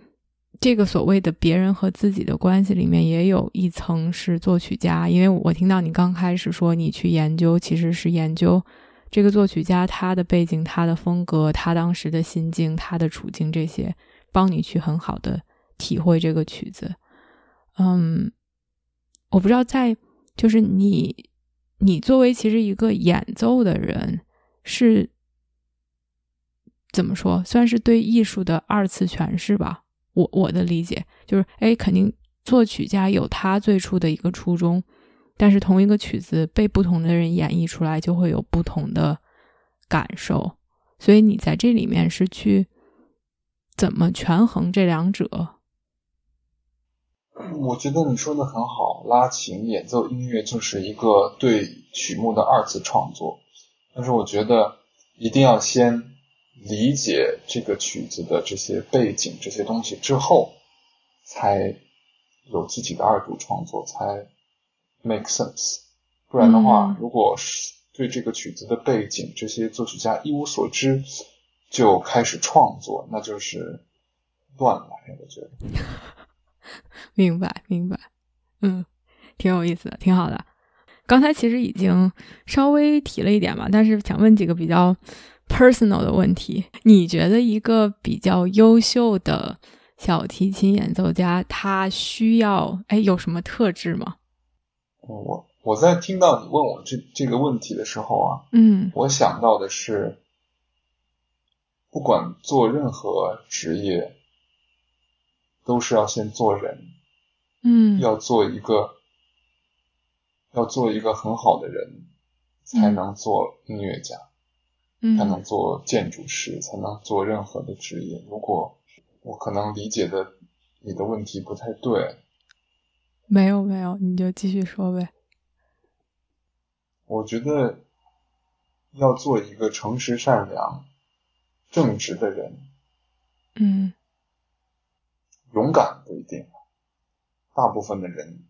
这个所谓的别人和自己的关系里面，也有一层是作曲家，因为我听到你刚开始说你去研究，其实是研究这个作曲家他的背景、他的风格、他当时的心境、他的处境这些，帮你去很好的体会这个曲子。嗯，我不知道在就是你，你作为其实一个演奏的人，是怎么说，算是对艺术的二次诠释吧。我我的理解就是，哎，肯定作曲家有他最初的一个初衷，但是同一个曲子被不同的人演绎出来，就会有不同的感受。所以你在这里面是去怎么权衡这两者？
我觉得你说的很好，拉琴演奏音乐就是一个对曲目的二次创作，但是我觉得一定要先。理解这个曲子的这些背景、这些东西之后，才有自己的二度创作，才 make sense。不然的话，如果是对这个曲子的背景这些作曲家一无所知就开始创作，那就是乱来。我觉得，
明白明白，嗯，挺有意思的，挺好的。刚才其实已经稍微提了一点嘛，但是想问几个比较。Personal 的问题，你觉得一个比较优秀的小提琴演奏家，他需要哎有什么特质吗？
我我在听到你问我这这个问题的时候啊，
嗯，
我想到的是，不管做任何职业，都是要先做人，
嗯，
要做一个要做一个很好的人，才能做音乐家。才能做建筑师，才能做任何的职业。如果我可能理解的你的问题不太对，
没有没有，你就继续说呗。
我觉得要做一个诚实、善良、正直的人，
嗯，
勇敢不一定。大部分的人，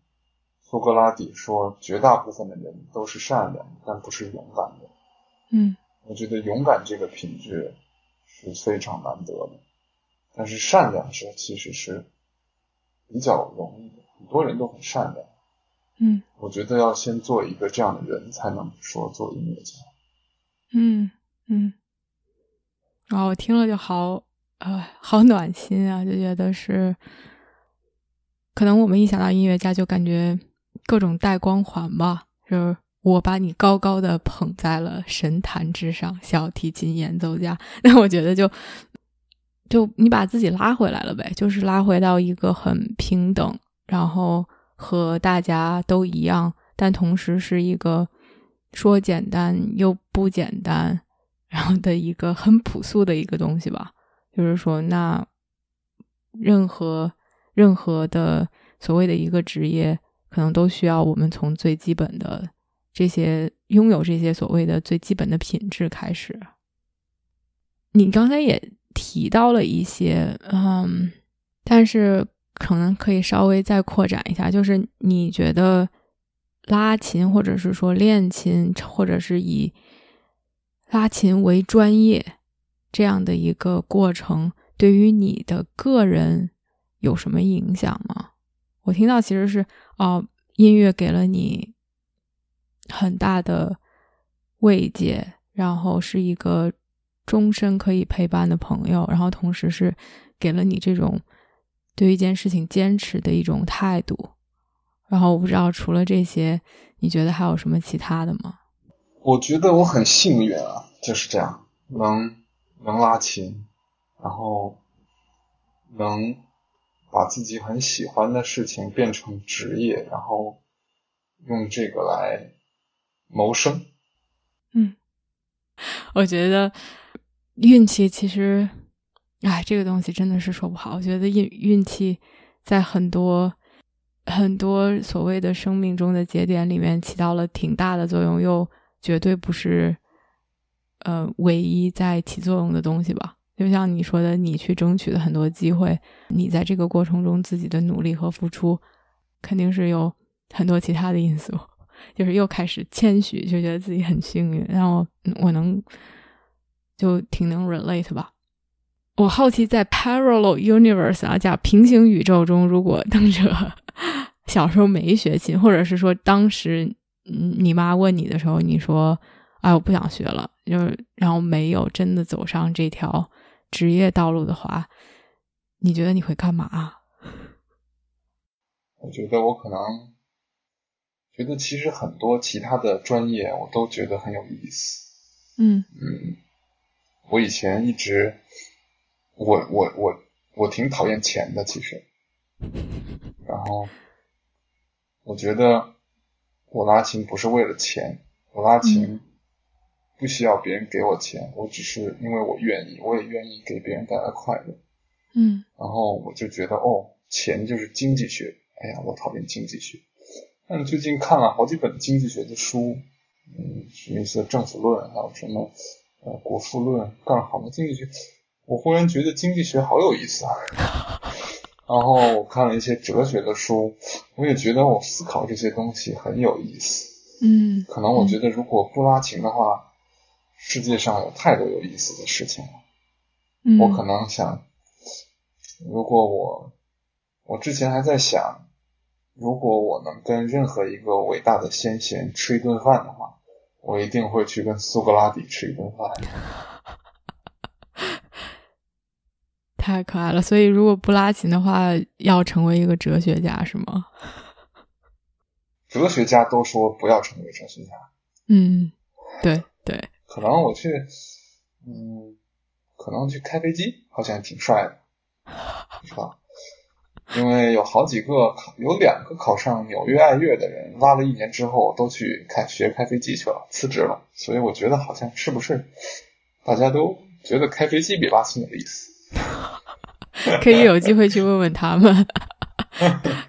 苏格拉底说，绝大部分的人都是善良，但不是勇敢的。
嗯。
我觉得勇敢这个品质是非常难得的，但是善良是其实是比较容易的，很多人都很善良。
嗯，
我觉得要先做一个这样的人，才能说做音乐家。
嗯嗯，啊，我听了就好，呃，好暖心啊，就觉得是，可能我们一想到音乐家，就感觉各种带光环吧，就是。我把你高高的捧在了神坛之上，小提琴演奏家。那我觉得就就你把自己拉回来了呗，就是拉回到一个很平等，然后和大家都一样，但同时是一个说简单又不简单，然后的一个很朴素的一个东西吧。就是说，那任何任何的所谓的一个职业，可能都需要我们从最基本的。这些拥有这些所谓的最基本的品质开始，你刚才也提到了一些，嗯，但是可能可以稍微再扩展一下，就是你觉得拉琴或者是说练琴，或者是以拉琴为专业这样的一个过程，对于你的个人有什么影响吗？我听到其实是哦，音乐给了你。很大的慰藉，然后是一个终身可以陪伴的朋友，然后同时是给了你这种对一件事情坚持的一种态度。然后我不知道除了这些，你觉得还有什么其他的吗？
我觉得我很幸运啊，就是这样，能能拉琴，然后能把自己很喜欢的事情变成职业，然后用这个来。谋生，
嗯，我觉得运气其实，哎，这个东西真的是说不好。我觉得运运气在很多很多所谓的生命中的节点里面起到了挺大的作用，又绝对不是呃唯一在起作用的东西吧。就像你说的，你去争取的很多机会，你在这个过程中自己的努力和付出，肯定是有很多其他的因素。就是又开始谦虚，就觉得自己很幸运，然后我能就挺能 relate 吧。我好奇，在 parallel universe 啊，讲平行宇宙中，如果邓哲 小时候没学琴，或者是说当时你妈问你的时候，你说“哎，我不想学了”，就是然后没有真的走上这条职业道路的话，你觉得你会干嘛？
我觉得我可能觉得其实很多其他的专业我都觉得很有意思。
嗯
嗯，我以前一直。我我我我挺讨厌钱的，其实，然后我觉得我拉琴不是为了钱，我拉琴不需要别人给我钱，我只是因为我愿意，我也愿意给别人带来快乐。
嗯，
然后我就觉得哦，钱就是经济学，哎呀，我讨厌经济学。但最近看了好几本经济学的书，嗯，什么一些政府论，还有什么呃国富论，各种好多经济学。我忽然觉得经济学好有意思啊，然后我看了一些哲学的书，我也觉得我思考这些东西很有意思。
嗯，
可能我觉得如果不拉琴的话，世界上有太多有意思的事情了。
嗯，
我可能想，如果我，我之前还在想，如果我能跟任何一个伟大的先贤吃一顿饭的话，我一定会去跟苏格拉底吃一顿饭。
太可爱了，所以如果不拉琴的话，要成为一个哲学家是吗？
哲学家都说不要成为哲学家。
嗯，对对。
可能我去，嗯，可能去开飞机，好像挺帅的，是吧？因为有好几个考，有两个考上纽约爱乐的人，拉了一年之后都去开学开飞机去了，辞职了。所以我觉得好像是不是大家都觉得开飞机比拉琴有意思？
可以有机会去问问他们。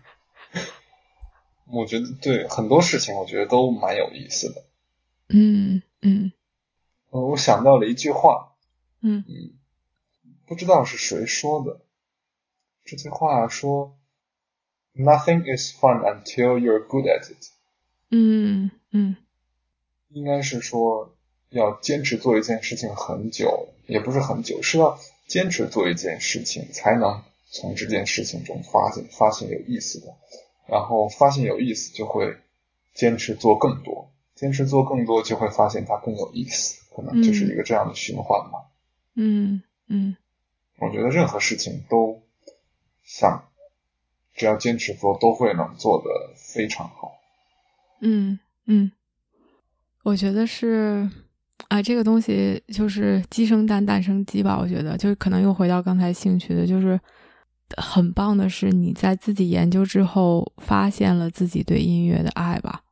我觉得对很多事情，我觉得都蛮有意思的。
嗯嗯。
我想到了一句话。
嗯
嗯。不知道是谁说的。这句话说：“Nothing is fun until you're good at it。”
嗯嗯。
应该是说要坚持做一件事情很久，也不是很久，是要。坚持做一件事情，才能从这件事情中发现发现有意思的，然后发现有意思就会坚持做更多，坚持做更多就会发现它更有意思，可能就是一个这样的循环吧。
嗯嗯，
我觉得任何事情都想，只要坚持做，都会能做得非常好。
嗯嗯，我觉得是。啊，这个东西就是鸡生蛋，蛋生鸡吧。我觉得，就是可能又回到刚才兴趣的，就是很棒的是你在自己研究之后发现了自己对音乐的爱吧。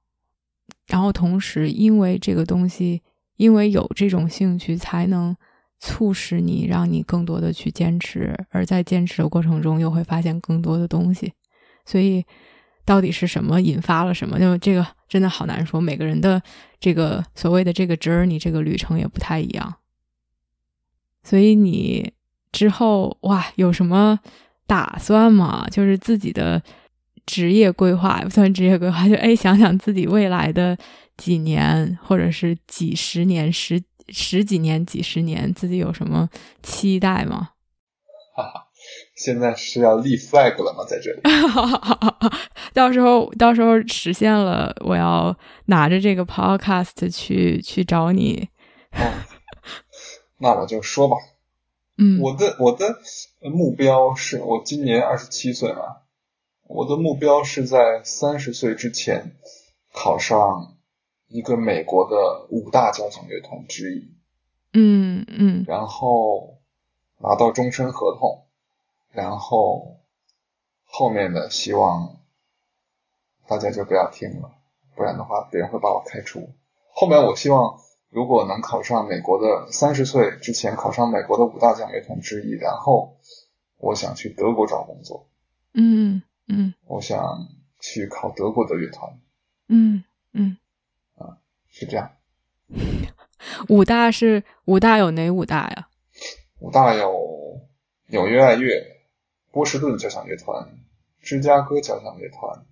然后同时，因为这个东西，因为有这种兴趣，才能促使你让你更多的去坚持，而在坚持的过程中又会发现更多的东西。所以。到底是什么引发了什么？就这个真的好难说。每个人的这个所谓的这个 journey 这个旅程也不太一样。所以你之后哇有什么打算吗？就是自己的职业规划不算职业规划，就哎想想自己未来的几年或者是几十年、十十几年、几十年，自己有什么期待吗？
哈哈。现在是要立 flag 了吗？在这里，
到时候到时候实现了，我要拿着这个 podcast 去去找你。
哦，那我就说吧。
嗯，
我的我的目标是我今年二十七岁嘛，我的目标是在三十岁之前考上一个美国的五大交响乐团之一。
嗯嗯，
然后拿到终身合同。然后后面的希望大家就不要听了，不然的话别人会把我开除。后面我希望如果能考上美国的三十岁之前考上美国的五大奖乐团之一，然后我想去德国找工作。
嗯嗯，
我想去考德国的乐团。
嗯嗯，
啊，是这样。
五大是五大有哪五大呀？
五大有纽约爱乐、波士顿交响乐团、芝加哥交响乐团、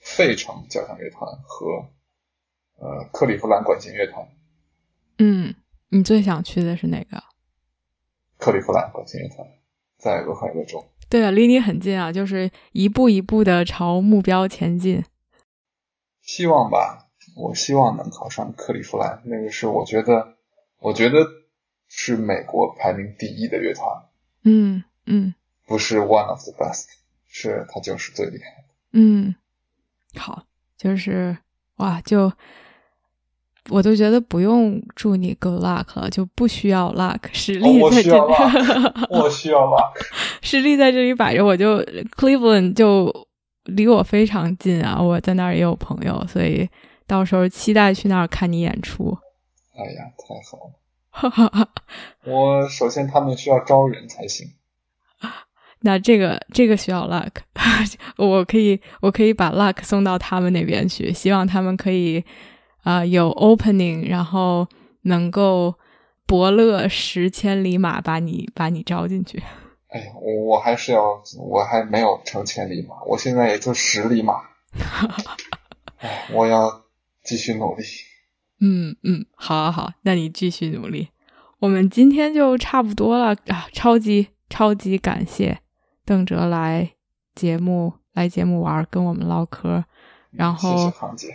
费城交响乐团和呃克利夫兰管弦乐团。
嗯，你最想去的是哪个？
克利夫兰管弦乐团在俄亥俄州。
对啊，离你很近啊，就是一步一步的朝目标前进。
希望吧，我希望能考上克利夫兰，那个是我觉得，我觉得是美国排名第一的乐团。
嗯嗯，
不是 one of the best，是他就是最厉害的。
嗯，好，就是哇，就我都觉得不用祝你 good luck 了，就不需要 luck，实力在这里，
要 luck，我需要 luck。
实力在这里摆着，我就 Cleveland 就离我非常近啊，我在那儿也有朋友，所以到时候期待去那儿看你演出。
哎呀，太好了！
哈哈哈。
我首先他们需要招人才行。
那这个这个需要 luck，我可以我可以把 luck 送到他们那边去，希望他们可以啊、呃有 opening，然后能够伯乐十千里马把你把你招进去。
哎呀，我我还是要，我还没有成千里马，我现在也就十里马。哎，我要继续努力。
嗯嗯，好好好，那你继续努力。我们今天就差不多了啊！超级超级感谢邓哲来节目来节目玩，跟我们唠嗑。然
谢谢
后
康姐。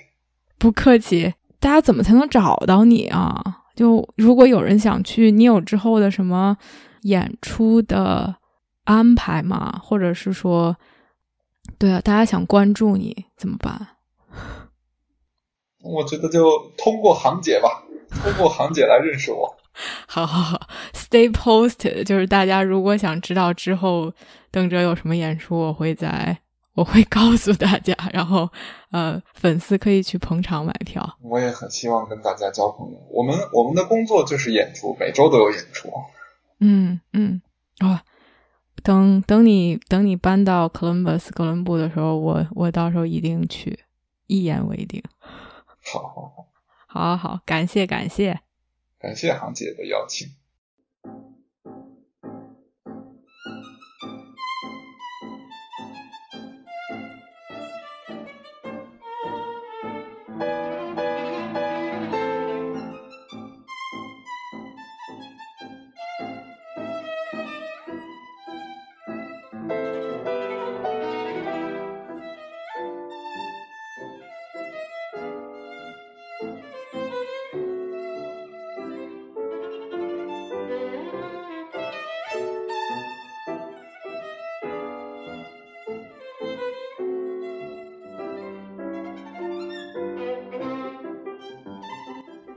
不客气，大家怎么才能找到你啊？就如果有人想去，你有之后的什么演出的安排吗？或者是说，对啊，大家想关注你怎么办？
我觉得就通过航姐吧，通过航姐来认识我。
好 好好，Stay posted，就是大家如果想知道之后邓哲有什么演出，我会在我会告诉大家，然后呃，粉丝可以去捧场买票。
我也很希望跟大家交朋友。我们我们的工作就是演出，每周都有演出。
嗯嗯，啊、等等你等你搬到 Columbus 哥伦布的时候，我我到时候一定去，一言为定。
好好好，
好好好，感谢感谢。
感谢航姐的邀请。